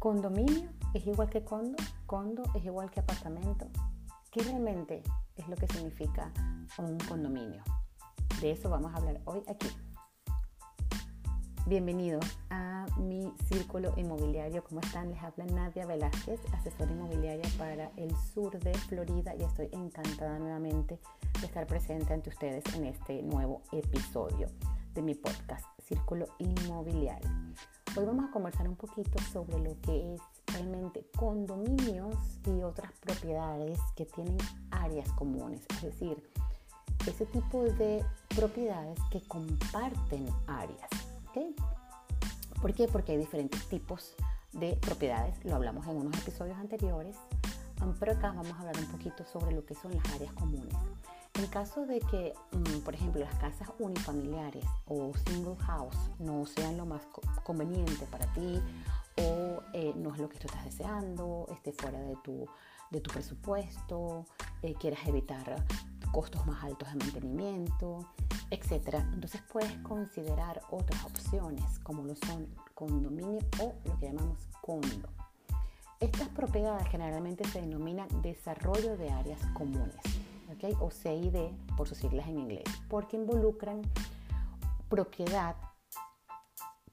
Condominio es igual que condo, condo es igual que apartamento. ¿Qué realmente es lo que significa un condominio? De eso vamos a hablar hoy aquí. Bienvenidos a mi círculo inmobiliario. ¿Cómo están? Les habla Nadia Velázquez, asesora inmobiliaria para el sur de Florida y estoy encantada nuevamente de estar presente ante ustedes en este nuevo episodio de mi podcast Círculo Inmobiliario. Hoy vamos a conversar un poquito sobre lo que es realmente condominios y otras propiedades que tienen áreas comunes, es decir, ese tipo de propiedades que comparten áreas. ¿okay? ¿Por qué? Porque hay diferentes tipos de propiedades, lo hablamos en unos episodios anteriores, pero acá vamos a hablar un poquito sobre lo que son las áreas comunes. En caso de que, mm, por ejemplo, las casas unifamiliares o single house no sean lo más conveniente para ti o eh, no es lo que tú estás deseando, esté fuera de tu, de tu presupuesto, eh, quieras evitar costos más altos de mantenimiento, etc. Entonces puedes considerar otras opciones como lo son condominio o lo que llamamos condo. Estas propiedades generalmente se denominan desarrollo de áreas comunes o CID por sus siglas en inglés, porque involucran propiedad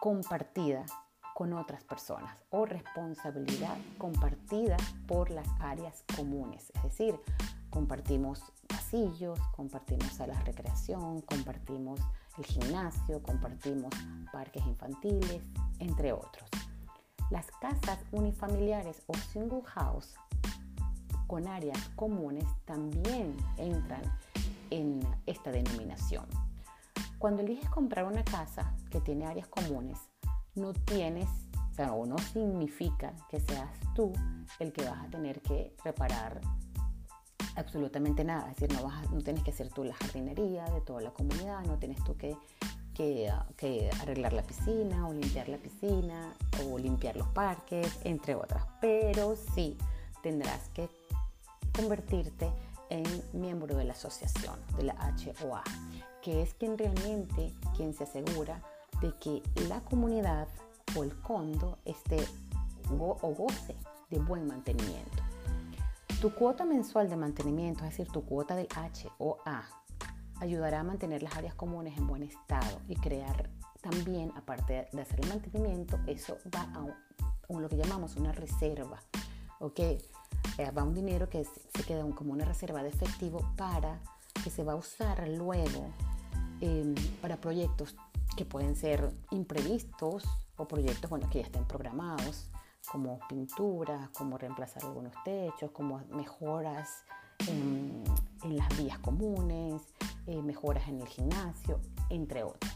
compartida con otras personas o responsabilidad compartida por las áreas comunes. Es decir, compartimos pasillos, compartimos salas de recreación, compartimos el gimnasio, compartimos parques infantiles, entre otros. Las casas unifamiliares o single house con áreas comunes también entran en esta denominación. Cuando eliges comprar una casa que tiene áreas comunes, no tienes, o no significa que seas tú el que vas a tener que reparar absolutamente nada. Es decir, no, vas no tienes que hacer tú la jardinería de toda la comunidad, no tienes tú que, que, arreglar la piscina o limpiar la piscina o limpiar los parques, entre otras. Pero sí tendrás que convertirte en miembro de la asociación, de la HOA, que es quien realmente quien se asegura de que la comunidad o el condo esté o goce de buen mantenimiento. Tu cuota mensual de mantenimiento, es decir, tu cuota del HOA, ayudará a mantener las áreas comunes en buen estado y crear también, aparte de hacer el mantenimiento, eso va a, lo que llamamos una reserva. ¿ok? Va un dinero que se queda como una reserva de efectivo para que se va a usar luego em, para proyectos que pueden ser imprevistos o proyectos bueno, que ya estén programados, como pinturas, como reemplazar algunos techos, como mejoras en, las vías comunes, eh, mejoras en el gimnasio, entre otros.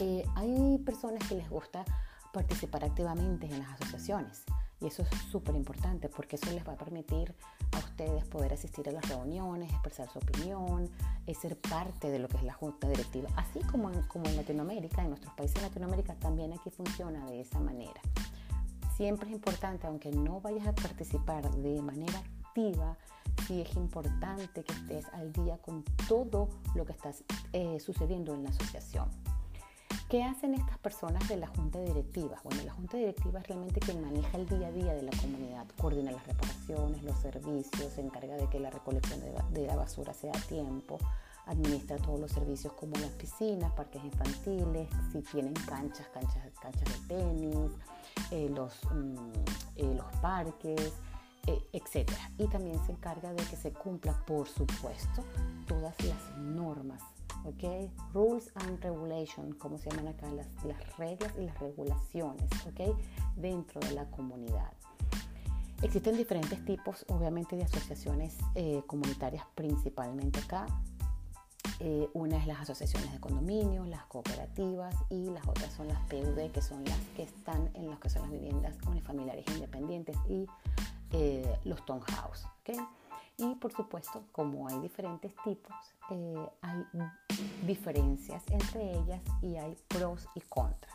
Eh, hay personas que les gusta participar activamente en las asociaciones. Y eso es súper importante porque eso les va a permitir a ustedes poder asistir a las reuniones, expresar su opinión, y ser parte de lo que es la junta directiva. Así como en, como en Latinoamérica, en nuestros países de Latinoamérica también aquí funciona de esa manera. Siempre es importante, aunque no vayas a participar de manera activa, sí es importante que estés al día con todo lo que está eh, sucediendo en la asociación. ¿Qué hacen estas personas de la junta directiva? Bueno, la junta directiva es realmente quien maneja el día a día de la comunidad, coordina las reparaciones, los servicios, se encarga de que la recolección de, la basura sea a tiempo, administra todos los servicios como las piscinas, parques infantiles, si tienen canchas, canchas, canchas de tenis, eh, los, mm, eh, los parques, eh, etc. Y también se encarga de que se cumpla, por supuesto, todas las normas ¿ok? Rules and regulations, como se llaman acá, las, las reglas y las regulaciones, ¿ok? Dentro de la comunidad. Existen diferentes tipos, obviamente, de asociaciones eh, comunitarias, principalmente acá. Eh, una es las asociaciones de condominios, las cooperativas y las otras son las PUD, que son las que están en las que son las viviendas unifamiliares independientes y eh, los townhouse. ¿okay? Y por supuesto, como hay diferentes tipos, eh, hay diferencias entre ellas y hay pros y contras.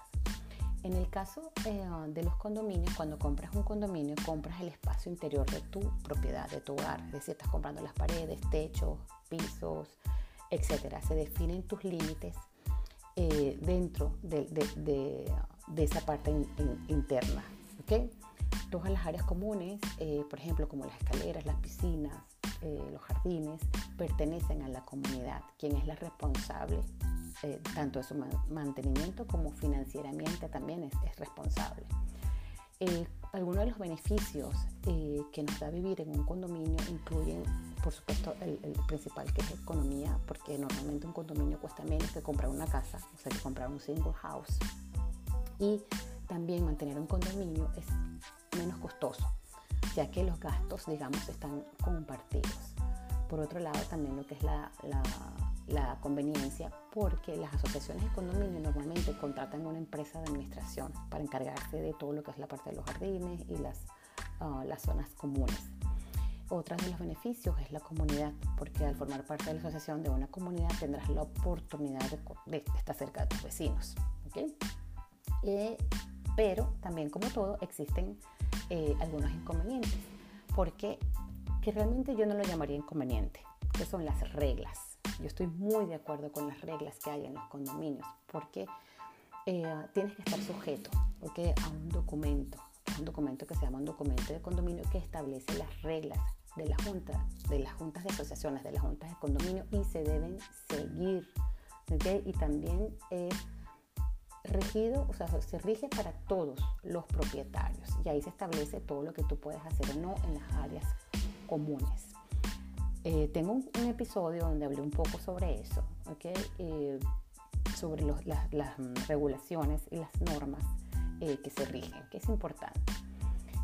En el caso eh, de los condominios, cuando compras un condominio, compras el espacio interior de tu propiedad, de tu hogar. Es decir, estás comprando las paredes, techos, pisos, etc. Se definen tus límites eh, dentro de, esa parte interna ¿ok? Todas las áreas comunes, eh, por ejemplo, como las escaleras, las piscinas, eh, los jardines, pertenecen a la comunidad, quien es la responsable eh, tanto de su mantenimiento como financieramente también es, es responsable. algunos de los beneficios que nos da vivir en un condominio incluyen, por supuesto, el, el, principal que es economía, porque normalmente un condominio cuesta menos que comprar una casa, o sea, que comprar un single house. Y también mantener un condominio es menos costoso, ya que los gastos, digamos, están compartidos. Por otro lado, también lo que es la, conveniencia, porque las asociaciones de condominio normalmente contratan una empresa de administración para encargarse de todo lo que es la parte de los jardines y las, ah, zonas comunes. Otro de los beneficios es la comunidad, porque al formar parte de la asociación de una comunidad tendrás la oportunidad de, estar cerca de tus vecinos. ¿okay? Eh, pero también como todo existen eh, algunos inconvenientes, porque que realmente yo no lo llamaría inconveniente, que son las reglas. Yo estoy muy de acuerdo con las reglas que hay en los condominios, porque eh, tienes que estar sujeto a un documento, un documento que se llama un documento de condominio que establece las reglas de la junta, de las juntas de asociaciones, de las juntas de condominio y se deben seguir. Y también es regido, o sea, se rige para todos los propietarios y ahí se establece todo lo que tú puedes hacer o no en las áreas comunes. Eh, tengo un, episodio donde hablé un poco sobre eso, ¿okay? Eh, sobre las, mm, regulaciones y las normas eh, que se rigen, que es importante.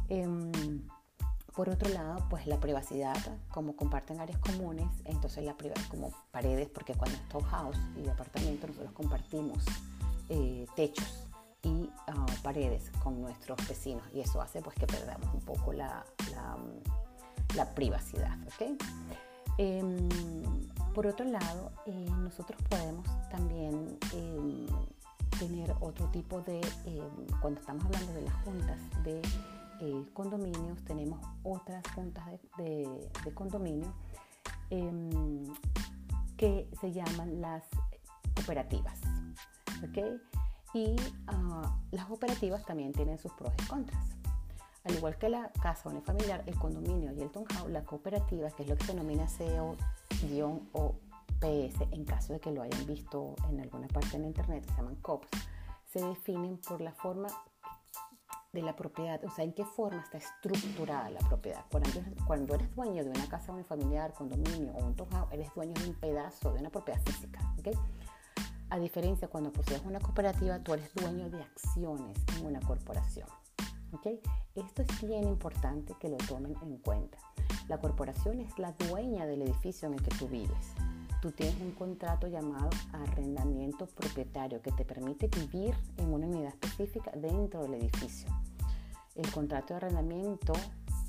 Em, por otro lado, pues la privacidad, como comparten áreas comunes, entonces la privacidad como paredes, porque cuando es house y apartamento nosotros compartimos eh, techos y ah, paredes con nuestros vecinos y eso hace pues que perdamos un poco la, la, privacidad. ¿okay? Em, por otro lado, eh, nosotros podemos también em, tener otro tipo de, em, cuando estamos hablando de las juntas de eh, condominios, tenemos otras juntas de, condominio que se llaman las cooperativas. Y ah, las operativas también tienen sus pros y contras. Al igual que la casa unifamiliar, el condominio y el townhouse, la cooperativa, que es lo que se denomina CO-o PS, en caso de que lo hayan visto en alguna parte en internet, se llaman COPs, se definen por la forma de la propiedad, o sea, en qué forma está estructurada la propiedad. Cuando, cuando eres dueño de una casa unifamiliar, condominio o un townhouse, eres dueño de un pedazo de una propiedad física. A diferencia, cuando posees una cooperativa, tú eres dueño de acciones en una corporación. ¿Okay? Esto es bien importante que lo tomen en cuenta. La corporación es la dueña del edificio en el que tú vives. Tú tienes un contrato llamado arrendamiento propietario que te permite vivir en una unidad específica dentro del edificio. El contrato de arrendamiento,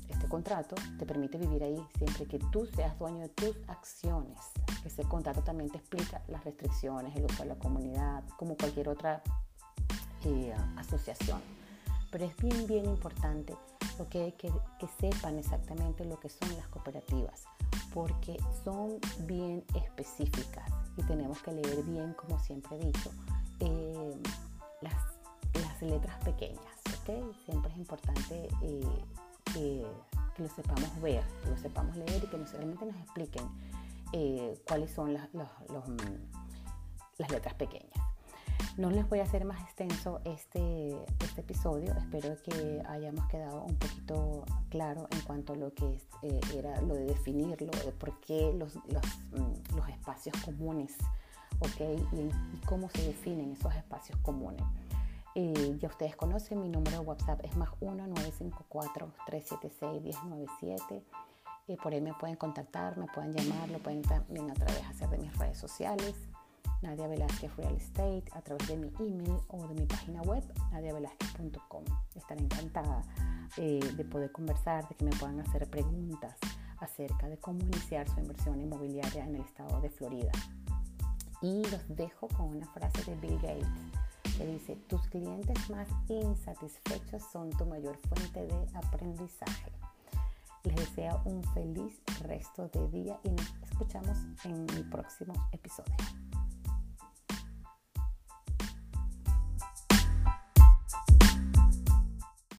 este contrato, te permite vivir ahí siempre que tú seas dueño de tus acciones. Ese contrato también te explica las restricciones, el uso de la comunidad, como cualquier otra eh, asociación. Pero es bien, bien importante que, que, sepan exactamente lo que son las cooperativas, porque son bien específicas y tenemos que leer bien, como siempre he dicho, eh, las, las, letras pequeñas. ¿okay? Siempre es importante eh, que, que, lo sepamos ver, que lo sepamos leer y que nos, realmente nos expliquen eh, cuáles son las, mm, las letras pequeñas. No les voy a hacer más extenso este, este episodio, espero que hayamos quedado un poquito claro en cuanto a lo que eh, era lo de definirlo, de por qué los, los, mm, los espacios comunes, ¿ok? Y, cómo se definen esos espacios comunes. Eh, ya ustedes conocen, mi número de WhatsApp es más 1-954-376-1097 por ahí me pueden contactar, me pueden llamar, lo pueden también a través hacer de mis redes sociales, Nadia Velázquez Real Estate, a través de mi email o de mi página web, nadiavelázquez.com. Estaré encantada eh, de poder conversar, de que me puedan hacer preguntas acerca de cómo iniciar su inversión inmobiliaria en el estado de Florida. Y los dejo con una frase de Bill Gates que dice, tus clientes más insatisfechos son tu mayor fuente de aprendizaje. Les deseo un feliz resto de día y nos escuchamos en mi próximo episodio.